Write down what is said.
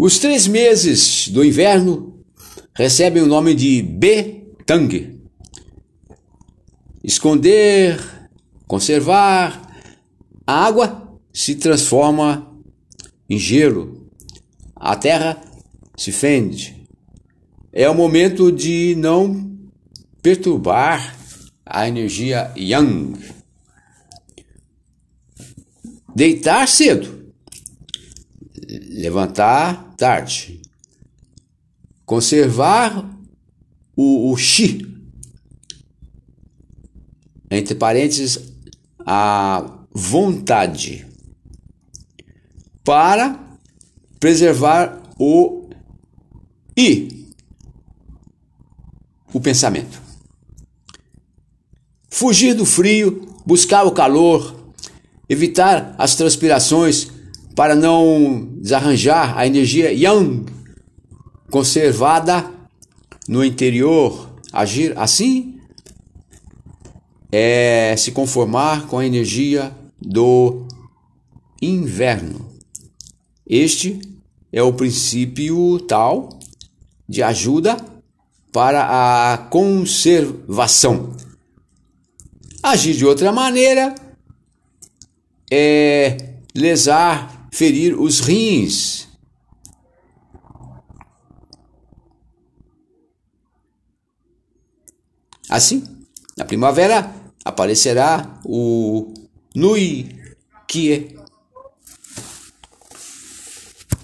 Os três meses do inverno recebem o nome de Betang. Esconder, conservar. A água se transforma em gelo. A terra se fende. É o momento de não perturbar a energia yang. Deitar cedo, levantar tarde, conservar o, o chi, entre parênteses, a vontade, para preservar o i, o pensamento. Fugir do frio, buscar o calor, evitar as transpirações para não desarranjar a energia yang conservada no interior, agir assim é se conformar com a energia do inverno. Este é o princípio tal de ajuda para a conservação. Agir de outra maneira é lesar, ferir os rins. Assim, na primavera aparecerá o Nui Kie